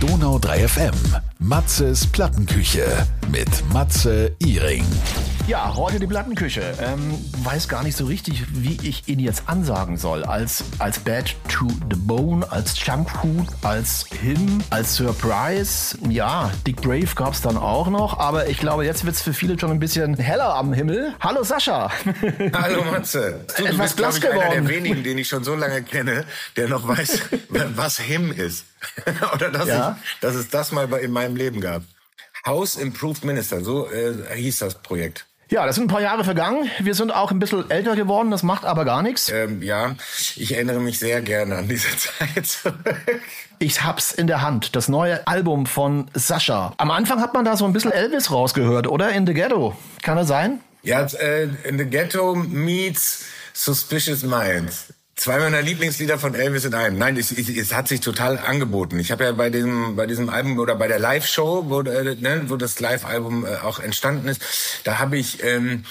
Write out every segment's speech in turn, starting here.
Donau 3 FM. Matzes Plattenküche mit Matze Iring. Ja, heute die Plattenküche. Ähm, weiß gar nicht so richtig, wie ich ihn jetzt ansagen soll. Als, als Bad to the Bone, als Junkfood, als Him, als Surprise. Ja, Dick Brave gab es dann auch noch. Aber ich glaube, jetzt wird es für viele schon ein bisschen heller am Himmel. Hallo Sascha. Hallo Matze. Du, du bist, glaube ich, geworden. einer der wenigen, den ich schon so lange kenne, der noch weiß, was Him ist. Oder dass, ja? ich, dass es das mal in meinem Leben gab. House Improved Minister, so äh, hieß das Projekt. Ja, das sind ein paar Jahre vergangen. Wir sind auch ein bisschen älter geworden, das macht aber gar nichts. Ähm, ja, ich erinnere mich sehr gerne an diese Zeit zurück. Ich hab's in der Hand, das neue Album von Sascha. Am Anfang hat man da so ein bisschen Elvis rausgehört, oder? In the Ghetto. Kann das sein? Ja, äh, in the Ghetto meets Suspicious Minds. Zwei meiner Lieblingslieder von Elvis in einem. Nein, es, es, es hat sich total angeboten. Ich habe ja bei diesem, bei diesem Album oder bei der Live-Show, wo, äh, ne, wo das Live-Album äh, auch entstanden ist, da habe ich ähm,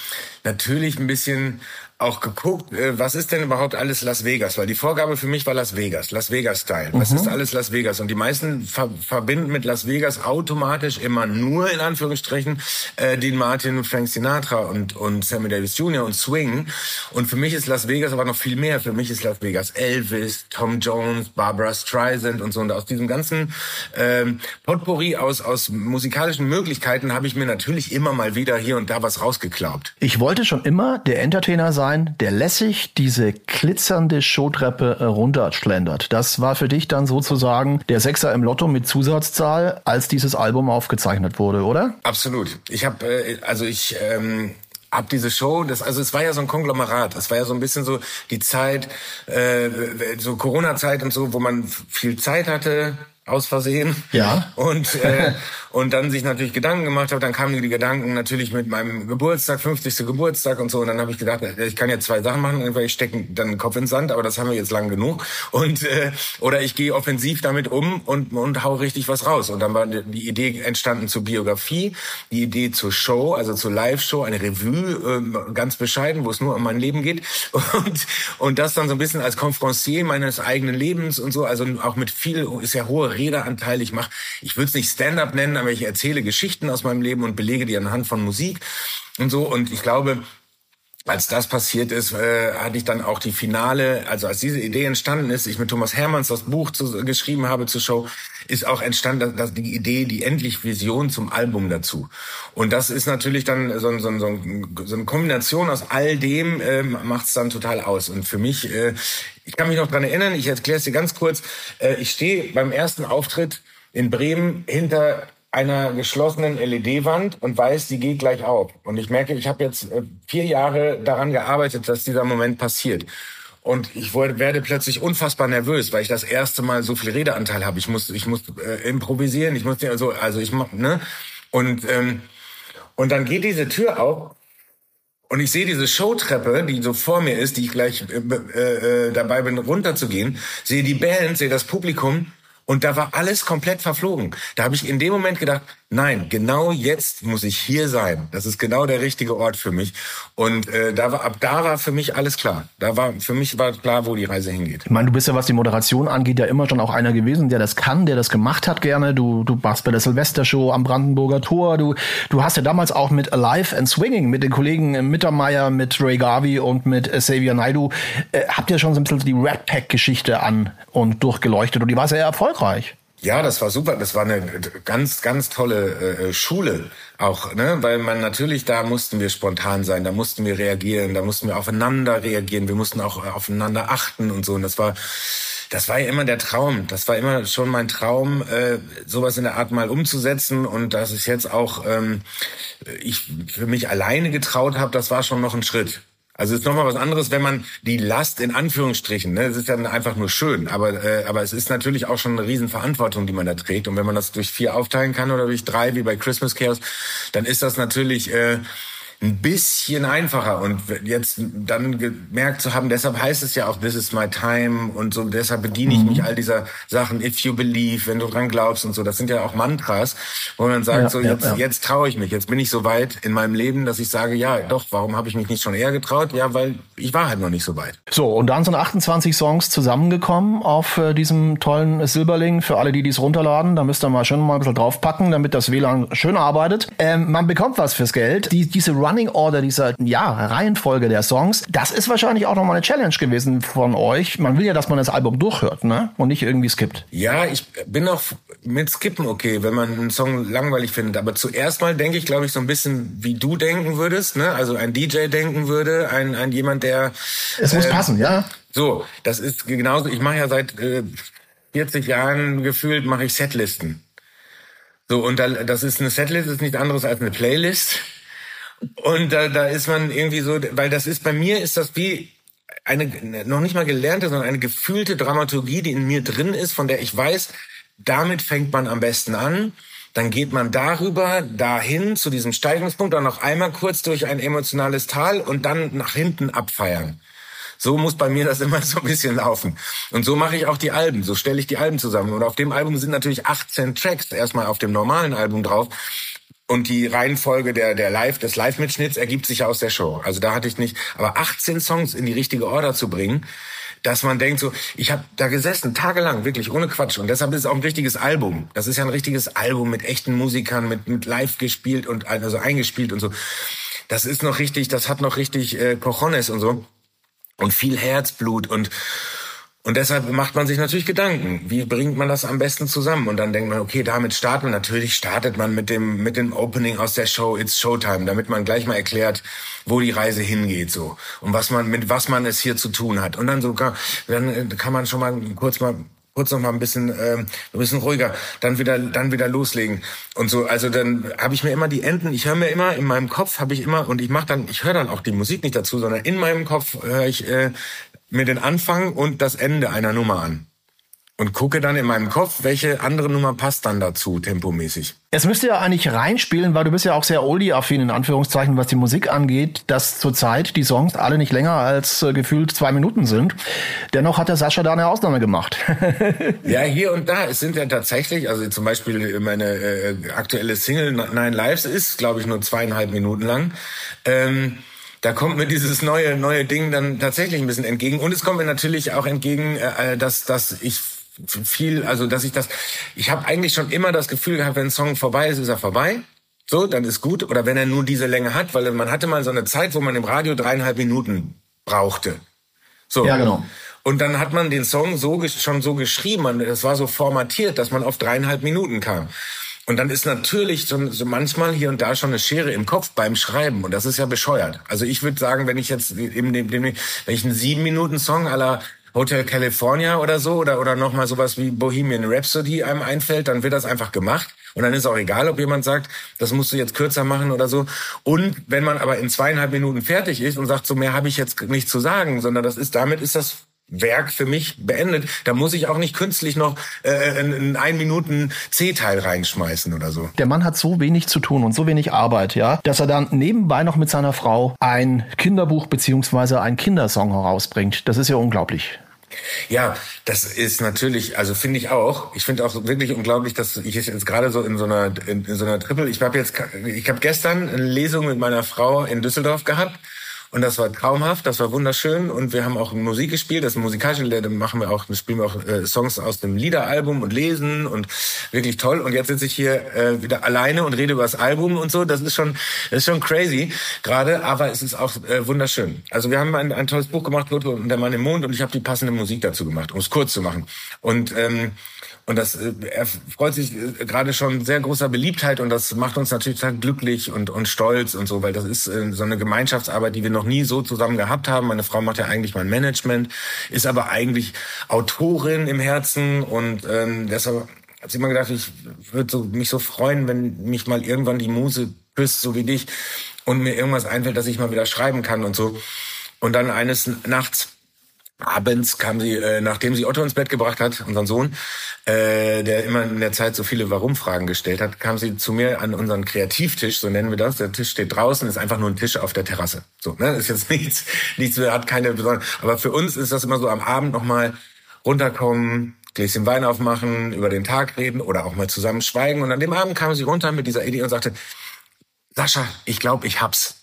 natürlich ein bisschen auch geguckt, äh, was ist denn überhaupt alles Las Vegas? Weil die Vorgabe für mich war Las Vegas, Las Vegas-Style. Was mhm. ist alles Las Vegas? Und die meisten ver verbinden mit Las Vegas automatisch immer nur in Anführungsstrichen äh, Dean Martin, Frank Sinatra und, und Sammy Davis Jr. und Swing. Und für mich ist Las Vegas aber noch viel mehr. Für mich ist Las Vegas Elvis, Tom Jones, Barbara Streisand und so. Und aus diesem ganzen ähm, Potpourri aus, aus musikalischen Möglichkeiten habe ich mir natürlich immer mal wieder hier und da was rausgeklaubt. Ich wollte schon immer der Entertainer sein, sein, der lässig diese glitzernde Showtreppe runterschlendert. Das war für dich dann sozusagen der Sechser im Lotto mit Zusatzzahl, als dieses Album aufgezeichnet wurde, oder? Absolut. Ich habe, äh, also ich ähm, hab diese Show, das also es war ja so ein Konglomerat, es war ja so ein bisschen so die Zeit, äh, so Corona-Zeit und so, wo man viel Zeit hatte, aus Versehen. Ja. Und, äh, und dann sich natürlich Gedanken gemacht habe, dann kamen die Gedanken natürlich mit meinem Geburtstag, 50. Geburtstag und so. Und dann habe ich gedacht, ich kann jetzt zwei Sachen machen. Entweder ich stecke dann den Kopf ins Sand, aber das haben wir jetzt lang genug. Und äh, oder ich gehe offensiv damit um und, und hau richtig was raus. Und dann war die Idee entstanden zur Biografie, die Idee zur Show, also zur Live-Show, eine Revue, äh, ganz bescheiden, wo es nur um mein Leben geht. Und, und das dann so ein bisschen als Konferencier meines eigenen Lebens und so, also auch mit viel, ist ja hohe Redeanteil. Ich mache, ich würde es nicht Stand-up nennen, aber ich erzähle Geschichten aus meinem Leben und belege die anhand von Musik und so. Und ich glaube, als das passiert ist, äh, hatte ich dann auch die Finale, also als diese Idee entstanden ist, ich mit Thomas Hermanns das Buch zu, geschrieben habe zur Show, ist auch entstanden dass die Idee, die endlich Vision zum Album dazu. Und das ist natürlich dann so, so, so, so eine Kombination aus all dem, äh, macht es dann total aus. Und für mich, äh, ich kann mich noch dran erinnern, ich erkläre es dir ganz kurz, äh, ich stehe beim ersten Auftritt in Bremen hinter einer geschlossenen LED-Wand und weiß, die geht gleich auf. Und ich merke, ich habe jetzt äh, vier Jahre daran gearbeitet, dass dieser Moment passiert. Und ich werde plötzlich unfassbar nervös, weil ich das erste Mal so viel Redeanteil habe. Ich muss, ich muss äh, improvisieren, ich muss also, also ich ne und ähm, und dann geht diese Tür auf und ich sehe diese Showtreppe, die so vor mir ist, die ich gleich äh, äh, dabei bin runterzugehen, sehe die Band, sehe das Publikum und da war alles komplett verflogen. Da habe ich in dem Moment gedacht, nein, genau jetzt muss ich hier sein. Das ist genau der richtige Ort für mich. Und äh, da war, ab da war für mich alles klar. Da war für mich war klar, wo die Reise hingeht. Ich meine, du bist ja, was die Moderation angeht, ja immer schon auch einer gewesen, der das kann, der das gemacht hat gerne. Du, du warst bei der Silvestershow am Brandenburger Tor. Du, du hast ja damals auch mit Alive and Swinging, mit den Kollegen Mittermeier, mit Ray Garvey und mit Xavier Naidu, äh, habt ihr schon so ein bisschen die Red Pack-Geschichte an und durchgeleuchtet. Und die war sehr erfolgreich. Ja, das war super. Das war eine ganz, ganz tolle äh, Schule auch, ne? Weil man natürlich da mussten wir spontan sein, da mussten wir reagieren, da mussten wir aufeinander reagieren, wir mussten auch aufeinander achten und so. Und das war, das war ja immer der Traum. Das war immer schon mein Traum, äh, sowas in der Art mal umzusetzen. Und dass ich jetzt auch ähm, ich für mich alleine getraut habe, das war schon noch ein Schritt. Also es ist nochmal was anderes, wenn man die Last in Anführungsstrichen, ne, es ist ja einfach nur schön, aber äh, aber es ist natürlich auch schon eine Riesenverantwortung, die man da trägt. Und wenn man das durch vier aufteilen kann oder durch drei, wie bei Christmas Chaos, dann ist das natürlich äh, ein bisschen einfacher und jetzt dann gemerkt zu haben, deshalb heißt es ja auch This is my time und so, deshalb bediene ich mich mhm. all dieser Sachen, if you believe, wenn du dran glaubst und so, das sind ja auch Mantras, wo man sagt, ja, so jetzt, ja, ja. jetzt traue ich mich, jetzt bin ich so weit in meinem Leben, dass ich sage, ja, doch, warum habe ich mich nicht schon eher getraut? Ja, weil ich war halt noch nicht so weit. So, und dann sind 28 Songs zusammengekommen auf äh, diesem tollen Silberling, für alle, die dies runterladen, da müsst ihr mal schön mal ein bisschen draufpacken, damit das WLAN schön arbeitet. Ähm, man bekommt was fürs Geld. Die, diese Running Order, dieser ja, Reihenfolge der Songs, das ist wahrscheinlich auch nochmal eine Challenge gewesen von euch. Man will ja, dass man das Album durchhört, ne? Und nicht irgendwie skippt. Ja, ich bin auch mit Skippen okay, wenn man einen Song langweilig findet. Aber zuerst mal denke ich, glaube ich, so ein bisschen, wie du denken würdest, ne? Also ein DJ denken würde, ein, ein jemand, der. Es muss äh, passen, ja. So, das ist genauso. Ich mache ja seit äh, 40 Jahren gefühlt, mache ich Setlisten. So, und da, das ist eine Setlist, ist nichts anderes als eine Playlist. Und da, da ist man irgendwie so, weil das ist, bei mir ist das wie eine, noch nicht mal gelernte, sondern eine gefühlte Dramaturgie, die in mir drin ist, von der ich weiß, damit fängt man am besten an. Dann geht man darüber, dahin, zu diesem Steigungspunkt, dann noch einmal kurz durch ein emotionales Tal und dann nach hinten abfeiern. So muss bei mir das immer so ein bisschen laufen. Und so mache ich auch die Alben. So stelle ich die Alben zusammen. Und auf dem Album sind natürlich 18 Tracks erstmal auf dem normalen Album drauf. Und die Reihenfolge der, der Live, des Live-Mitschnitts ergibt sich aus der Show. Also da hatte ich nicht, aber 18 Songs in die richtige Order zu bringen, dass man denkt so, ich habe da gesessen, tagelang, wirklich, ohne Quatsch. Und deshalb ist es auch ein richtiges Album. Das ist ja ein richtiges Album mit echten Musikern, mit, mit live gespielt und also eingespielt und so. Das ist noch richtig, das hat noch richtig äh, Cojones und so. Und viel Herzblut und und deshalb macht man sich natürlich Gedanken, wie bringt man das am besten zusammen? Und dann denkt man, okay, damit starten wir. Natürlich startet man mit dem, mit dem Opening aus der Show It's Showtime, damit man gleich mal erklärt, wo die Reise hingeht, so. Und was man, mit was man es hier zu tun hat. Und dann sogar, dann äh, kann man schon mal kurz mal kurz noch mal ein bisschen äh, ein bisschen ruhiger, dann wieder dann wieder loslegen und so. Also dann habe ich mir immer die Enden, ich höre mir immer in meinem Kopf habe ich immer und ich mache dann ich höre dann auch die Musik nicht dazu, sondern in meinem Kopf höre ich äh, mir den Anfang und das Ende einer Nummer an und gucke dann in meinem Kopf, welche andere Nummer passt dann dazu, tempomäßig. Es müsste ja eigentlich reinspielen, weil du bist ja auch sehr oldie-affin, in Anführungszeichen, was die Musik angeht, dass zurzeit die Songs alle nicht länger als äh, gefühlt zwei Minuten sind. Dennoch hat der Sascha da eine Ausnahme gemacht. ja, hier und da. Es sind ja tatsächlich, also zum Beispiel meine äh, aktuelle Single Nine Lives ist, glaube ich, nur zweieinhalb Minuten lang. Ähm, da kommt mir dieses neue neue Ding dann tatsächlich ein bisschen entgegen und es kommt mir natürlich auch entgegen, äh, äh dass dass ich viel, also dass ich das, ich habe eigentlich schon immer das Gefühl gehabt, wenn ein Song vorbei ist, ist er vorbei. So, dann ist gut. Oder wenn er nur diese Länge hat, weil man hatte mal so eine Zeit, wo man im Radio dreieinhalb Minuten brauchte. So. Ja, genau. Und dann hat man den Song so schon so geschrieben, man, das war so formatiert, dass man auf dreieinhalb Minuten kam. Und dann ist natürlich so, so manchmal hier und da schon eine Schere im Kopf beim Schreiben. Und das ist ja bescheuert. Also ich würde sagen, wenn ich jetzt eben dem, dem, wenn ich einen sieben Minuten Song aller Hotel California oder so oder oder noch mal sowas wie Bohemian Rhapsody einem einfällt, dann wird das einfach gemacht und dann ist auch egal, ob jemand sagt, das musst du jetzt kürzer machen oder so. Und wenn man aber in zweieinhalb Minuten fertig ist und sagt, so mehr habe ich jetzt nicht zu sagen, sondern das ist damit ist das Werk für mich beendet. Da muss ich auch nicht künstlich noch äh, einen ein Minuten C-Teil reinschmeißen oder so. Der Mann hat so wenig zu tun und so wenig Arbeit, ja, dass er dann nebenbei noch mit seiner Frau ein Kinderbuch beziehungsweise ein Kindersong herausbringt. Das ist ja unglaublich. Ja, das ist natürlich, also finde ich auch. Ich finde auch wirklich unglaublich, dass ich jetzt gerade so in so einer in, in so einer Triple. Ich habe jetzt, ich habe gestern eine Lesung mit meiner Frau in Düsseldorf gehabt und das war traumhaft, das war wunderschön. Und wir haben auch Musik gespielt. Das musikalische, da machen wir auch, spielen wir auch äh, Songs aus dem Liederalbum und lesen und wirklich toll. Und jetzt sitze ich hier äh, wieder alleine und rede über das Album und so. Das ist schon, das ist schon crazy gerade, aber es ist auch äh, wunderschön. Also wir haben ein, ein tolles Buch gemacht, Lothar und der Mann im Mond, und ich habe die passende Musik dazu gemacht, um es kurz zu machen. Und ähm, und das äh, er freut sich äh, gerade schon sehr großer Beliebtheit und das macht uns natürlich total glücklich und, und stolz und so, weil das ist äh, so eine Gemeinschaftsarbeit, die wir noch nie so zusammen gehabt haben. Meine Frau macht ja eigentlich mein Management, ist aber eigentlich Autorin im Herzen und ähm, deshalb hat sie immer gedacht, ich würde so, mich so freuen, wenn mich mal irgendwann die Muse küsst, so wie dich, und mir irgendwas einfällt, dass ich mal wieder schreiben kann und so. Und dann eines Nachts abends kam sie, äh, nachdem sie Otto ins Bett gebracht hat, unseren Sohn, äh, der immer in der Zeit so viele Warum-Fragen gestellt hat, kam sie zu mir an unseren Kreativtisch, so nennen wir das. Der Tisch steht draußen, ist einfach nur ein Tisch auf der Terrasse. So, ne, ist jetzt nichts, nichts, hat keine besondere. Aber für uns ist das immer so am Abend nochmal runterkommen, Gläschen Wein aufmachen, über den Tag reden oder auch mal zusammen schweigen. Und an dem Abend kam sie runter mit dieser Idee und sagte, Sascha, ich glaube, ich hab's.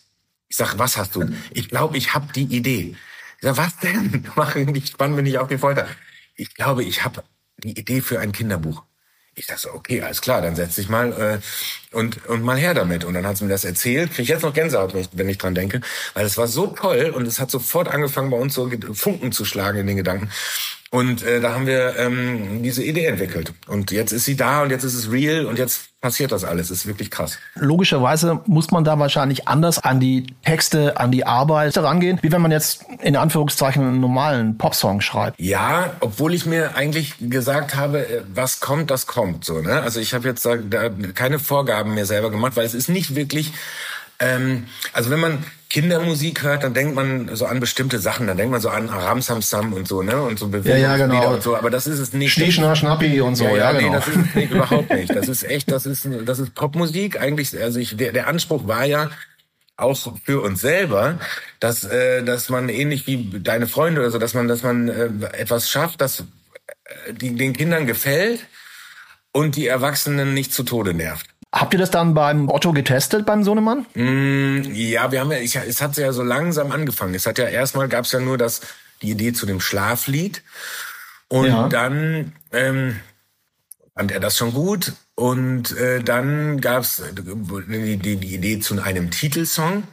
Ich sag, was hast du? Ich glaube, ich hab die Idee. Sag, was denn? Mach nicht, spann mich nicht auf die Folter. Ich glaube, ich habe die Idee für ein Kinderbuch. Ich dachte okay, alles klar, dann setz dich mal äh, und, und mal her damit. Und dann hat sie mir das erzählt. Krieg ich jetzt noch Gänsehaut, wenn ich dran denke. Weil es war so toll und es hat sofort angefangen, bei uns so Funken zu schlagen in den Gedanken. Und äh, da haben wir ähm, diese Idee entwickelt. Und jetzt ist sie da und jetzt ist es real und jetzt passiert das alles. Das ist wirklich krass. Logischerweise muss man da wahrscheinlich anders an die Texte, an die Arbeit herangehen, wie wenn man jetzt in Anführungszeichen einen normalen Popsong schreibt. Ja, obwohl ich mir eigentlich gesagt habe, äh, was kommt, das kommt. So, ne? Also ich habe jetzt da keine Vorgaben mehr selber gemacht, weil es ist nicht wirklich ähm, also wenn man Kindermusik hört, dann denkt man so an bestimmte Sachen. Dann denkt man so an Ramsamsam und so, ne? Und so Bewegungslieder ja, ja, genau. und so. Aber das ist es nicht. Schneeschnar, Schnappi und so. Ja, ja, ja genau. nee, das ist es nicht, überhaupt nicht. Das ist echt, das ist, das ist Popmusik. Eigentlich, also ich, der, der Anspruch war ja, auch für uns selber, dass äh, dass man ähnlich wie deine Freunde oder so, dass man dass man äh, etwas schafft, das äh, die, den Kindern gefällt und die Erwachsenen nicht zu Tode nervt. Habt ihr das dann beim Otto getestet, beim Sohnemann? Mm, ja, wir haben ja, ich, es hat ja so langsam angefangen. Es hat ja erstmal gab's ja nur das, die Idee zu dem Schlaflied. Und ja. dann ähm, fand er das schon gut. Und äh, dann gab's die, die, die Idee zu einem Titelsong.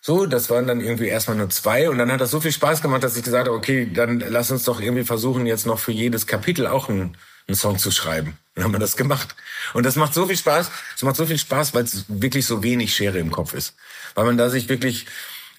So, das waren dann irgendwie erstmal nur zwei und dann hat das so viel Spaß gemacht, dass ich gesagt habe, okay, dann lass uns doch irgendwie versuchen, jetzt noch für jedes Kapitel auch einen, einen Song zu schreiben. Dann haben wir das gemacht. Und das macht so viel Spaß. Es macht so viel Spaß, weil es wirklich so wenig Schere im Kopf ist. Weil man da sich wirklich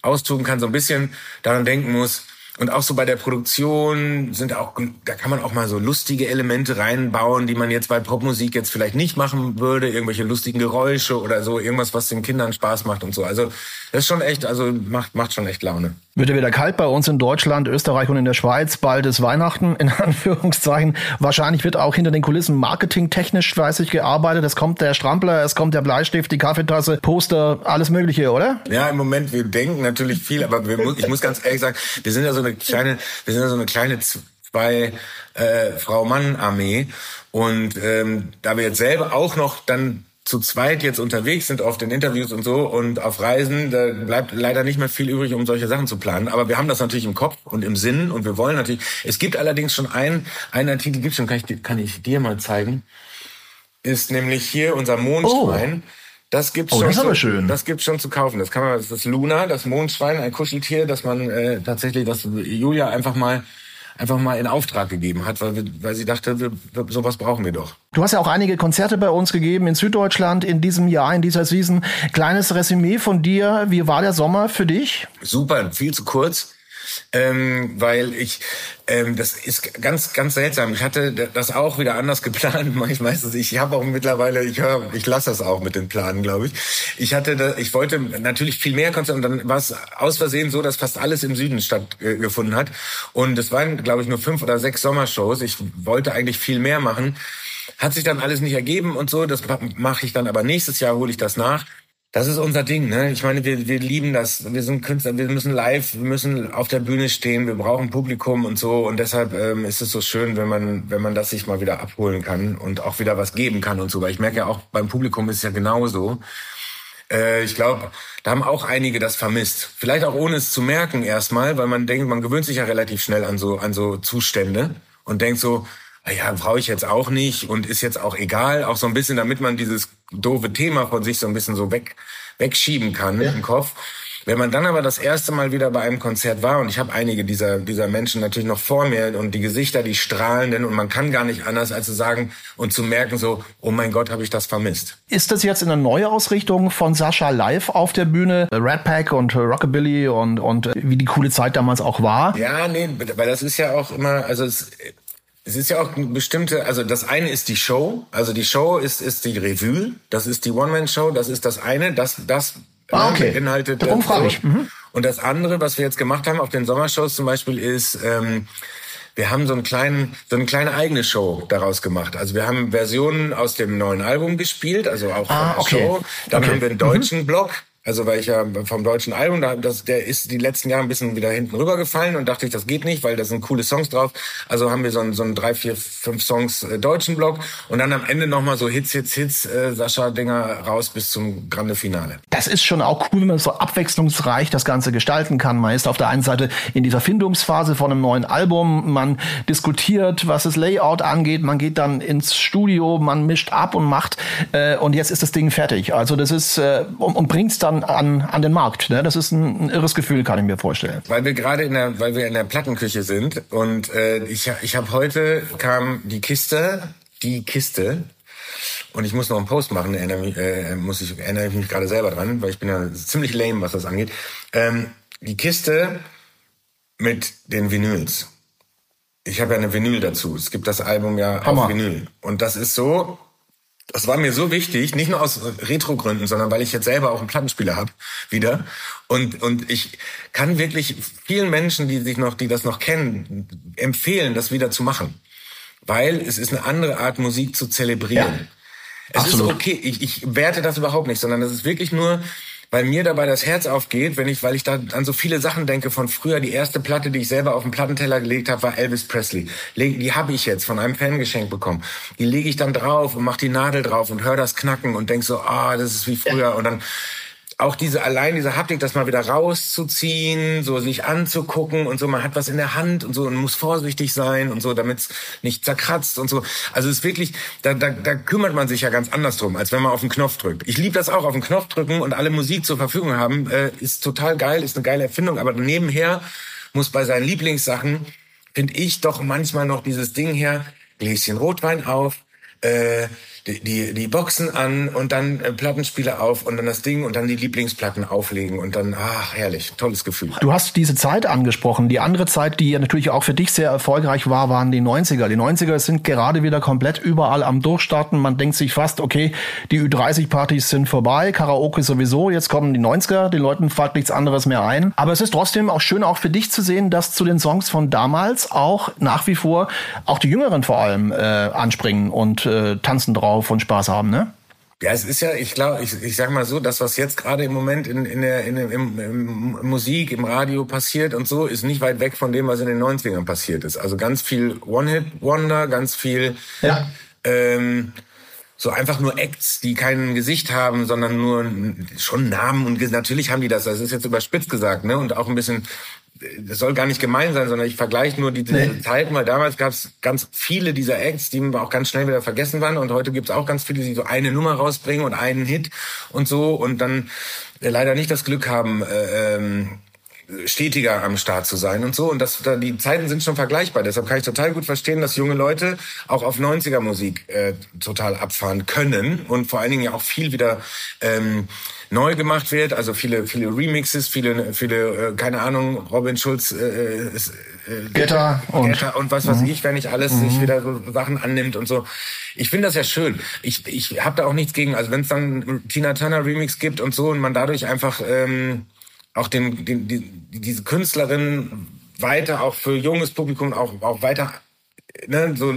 austoben kann, so ein bisschen daran denken muss, und auch so bei der Produktion sind auch, da kann man auch mal so lustige Elemente reinbauen, die man jetzt bei Popmusik jetzt vielleicht nicht machen würde. Irgendwelche lustigen Geräusche oder so, irgendwas, was den Kindern Spaß macht und so. Also, das ist schon echt, also macht, macht schon echt Laune. Wird ja wieder kalt bei uns in Deutschland, Österreich und in der Schweiz. Bald ist Weihnachten, in Anführungszeichen. Wahrscheinlich wird auch hinter den Kulissen marketingtechnisch fleißig gearbeitet. Es kommt der Strampler, es kommt der Bleistift, die Kaffeetasse, Poster, alles Mögliche, oder? Ja, im Moment, wir denken natürlich viel, aber wir, ich muss ganz ehrlich sagen, wir sind ja so eine kleine, wir sind so eine kleine zwei äh, Frau-Mann-Armee. Und ähm, da wir jetzt selber auch noch dann zu zweit jetzt unterwegs sind auf den Interviews und so und auf Reisen, da bleibt leider nicht mehr viel übrig, um solche Sachen zu planen. Aber wir haben das natürlich im Kopf und im Sinn und wir wollen natürlich. Es gibt allerdings schon einen, einen Artikel gibt schon, kann ich, kann ich dir mal zeigen. Ist nämlich hier unser Mondschwein. Oh. Das gibt's oh, schon. Das ist aber zu, schön. Das gibt's schon zu kaufen. Das kann man, das ist Luna, das Mondschwein, ein Kuscheltier, das man äh, tatsächlich, das Julia einfach mal einfach mal in Auftrag gegeben hat, weil, wir, weil sie dachte, wir, sowas brauchen wir doch. Du hast ja auch einige Konzerte bei uns gegeben in Süddeutschland in diesem Jahr, in dieser Season. Kleines Resümee von dir. Wie war der Sommer für dich? Super, viel zu kurz ähm, weil ich, ähm, das ist ganz, ganz seltsam. Ich hatte das auch wieder anders geplant. Ich meistens, ich habe auch mittlerweile, ich höre, ich lasse das auch mit den Planen, glaube ich. Ich hatte, da, ich wollte natürlich viel mehr Konzerte und dann war es aus Versehen so, dass fast alles im Süden stattgefunden hat. Und es waren, glaube ich, nur fünf oder sechs Sommershows. Ich wollte eigentlich viel mehr machen. Hat sich dann alles nicht ergeben und so. Das mache ich dann aber nächstes Jahr, hole ich das nach. Das ist unser Ding, ne? Ich meine, wir, wir lieben das. Wir sind Künstler, wir müssen live, wir müssen auf der Bühne stehen, wir brauchen Publikum und so. Und deshalb ähm, ist es so schön, wenn man, wenn man das sich mal wieder abholen kann und auch wieder was geben kann und so. Weil ich merke ja auch, beim Publikum ist es ja genauso. Äh, ich glaube, da haben auch einige das vermisst. Vielleicht auch ohne es zu merken erstmal, weil man denkt, man gewöhnt sich ja relativ schnell an so, an so Zustände und denkt so, ja, brauche ich jetzt auch nicht und ist jetzt auch egal, auch so ein bisschen, damit man dieses doofe Thema von sich so ein bisschen so weg wegschieben kann ja. im Kopf. Wenn man dann aber das erste Mal wieder bei einem Konzert war, und ich habe einige dieser, dieser Menschen natürlich noch vor mir und die Gesichter, die strahlenden, und man kann gar nicht anders, als zu sagen und zu merken, so, oh mein Gott, habe ich das vermisst. Ist das jetzt eine neue Ausrichtung von Sascha live auf der Bühne? Red Pack und Rockabilly und, und wie die coole Zeit damals auch war? Ja, nee, weil das ist ja auch immer, also es, es ist ja auch eine bestimmte, also das eine ist die Show, also die Show ist, ist die Revue, das ist die One-Man-Show, das ist das eine, das, das ah, okay. beinhaltet. Darum frage ich. Mhm. Und das andere, was wir jetzt gemacht haben auf den Sommershows zum Beispiel, ist, ähm, wir haben so einen kleinen, so eine kleine eigene Show daraus gemacht. Also wir haben Versionen aus dem neuen Album gespielt, also auch ah, okay. Show. Dann okay. haben wir einen deutschen mhm. Block, also weil ich ja vom deutschen Album, das, der ist die letzten Jahre ein bisschen wieder hinten rübergefallen und dachte ich, das geht nicht, weil da sind coole Songs drauf. Also haben wir so einen, so einen drei, vier, fünf Songs äh, deutschen Block und dann am Ende nochmal so Hits, Hits, Hits, äh, Sascha-Dinger raus bis zum Grande Finale. Das ist schon auch cool, wenn man so abwechslungsreich das Ganze gestalten kann. Man ist auf der einen Seite in dieser Findungsphase von einem neuen Album, man diskutiert, was das Layout angeht, man geht dann ins Studio, man mischt ab und macht äh, und jetzt ist das Ding fertig. Also das ist äh, und, und bringt's dann an, an den Markt. Ne? Das ist ein, ein irres Gefühl, kann ich mir vorstellen. Weil wir gerade in der, weil wir in der Plattenküche sind und äh, ich, ich habe heute kam die Kiste, die Kiste und ich muss noch einen Post machen, erinnere mich, äh, muss ich, erinnere ich mich gerade selber dran, weil ich bin ja ziemlich lame, was das angeht. Ähm, die Kiste mit den Vinyls. Ich habe ja eine Vinyl dazu. Es gibt das Album ja Hammer. auf Vinyl. Und das ist so, das war mir so wichtig, nicht nur aus Retro-Gründen, sondern weil ich jetzt selber auch einen Plattenspieler habe wieder. Und, und ich kann wirklich vielen Menschen, die sich noch, die das noch kennen, empfehlen, das wieder zu machen. Weil es ist eine andere Art, Musik zu zelebrieren. Ja, es absolut. ist okay, ich, ich werte das überhaupt nicht, sondern es ist wirklich nur, weil mir dabei das Herz aufgeht, wenn ich, weil ich da an so viele Sachen denke von früher. Die erste Platte, die ich selber auf den Plattenteller gelegt habe, war Elvis Presley. Die habe ich jetzt von einem Fan geschenkt bekommen. Die lege ich dann drauf und mache die Nadel drauf und höre das knacken und denk so, ah, das ist wie früher. Und dann auch diese allein diese Haptik, das mal wieder rauszuziehen, so sich anzugucken und so, man hat was in der Hand und so und muss vorsichtig sein und so, damit es nicht zerkratzt und so. Also es ist wirklich, da, da, da kümmert man sich ja ganz anders drum, als wenn man auf den Knopf drückt. Ich liebe das auch, auf den Knopf drücken und alle Musik zur Verfügung haben, äh, ist total geil, ist eine geile Erfindung, aber nebenher muss bei seinen Lieblingssachen, finde ich doch manchmal noch dieses Ding her, Gläschen Rotwein auf, äh, die, die, Boxen an und dann äh, Plattenspieler auf und dann das Ding und dann die Lieblingsplatten auflegen und dann, ach, herrlich, tolles Gefühl. Du hast diese Zeit angesprochen. Die andere Zeit, die ja natürlich auch für dich sehr erfolgreich war, waren die 90er. Die 90er sind gerade wieder komplett überall am Durchstarten. Man denkt sich fast, okay, die Ü30-Partys sind vorbei, Karaoke sowieso, jetzt kommen die 90er, den Leuten fällt nichts anderes mehr ein. Aber es ist trotzdem auch schön, auch für dich zu sehen, dass zu den Songs von damals auch nach wie vor auch die Jüngeren vor allem äh, anspringen und äh, tanzen drauf drauf und Spaß haben, ne? Ja, es ist ja, ich glaube, ich, ich sag mal so, das, was jetzt gerade im Moment in, in der in, im, im Musik, im Radio passiert und so, ist nicht weit weg von dem, was in den 90ern passiert ist. Also ganz viel One-Hit-Wonder, ganz viel ja. ähm, so einfach nur Acts, die kein Gesicht haben, sondern nur schon Namen und natürlich haben die das. Das ist jetzt überspitzt gesagt, ne? Und auch ein bisschen das soll gar nicht gemein sein, sondern ich vergleiche nur die, nee. Zeiten, weil damals gab es ganz viele dieser Acts, die auch ganz schnell wieder vergessen waren und heute gibt es auch ganz viele, die so eine Nummer rausbringen und einen Hit und so und dann äh, leider nicht das Glück haben, äh, ähm, stetiger am Start zu sein und so. Und das, da, die Zeiten sind schon vergleichbar. Deshalb kann ich total gut verstehen, dass junge Leute auch auf 90er Musik äh, total abfahren können und vor allen Dingen ja auch viel wieder ähm, neu gemacht wird. Also viele, viele Remixes, viele, viele, äh, keine Ahnung, Robin Schulz, äh, äh, äh Getter und, Getter und was weiß mhm. ich, wenn nicht alles mhm. sich wieder so Sachen annimmt und so. Ich finde das ja schön. Ich, ich habe da auch nichts gegen. Also wenn es dann Tina Turner Remix gibt und so und man dadurch einfach ähm, auch den, den, die, diese Künstlerin weiter auch für junges Publikum auch, auch weiter ne, so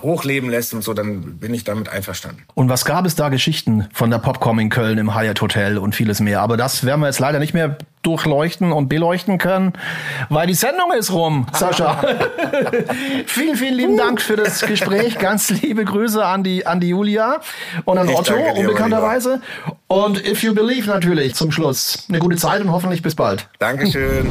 hochleben lässt und so, dann bin ich damit einverstanden. Und was gab es da Geschichten von der Popcom in Köln im Hyatt Hotel und vieles mehr? Aber das werden wir jetzt leider nicht mehr durchleuchten und beleuchten können, weil die Sendung ist rum, Sascha. vielen, vielen lieben Dank für das Gespräch. Ganz liebe Grüße an die, an die Julia und an ich Otto, unbekannterweise. Und If You Believe natürlich zum Schluss. Eine gute Zeit und hoffentlich bis bald. Dankeschön.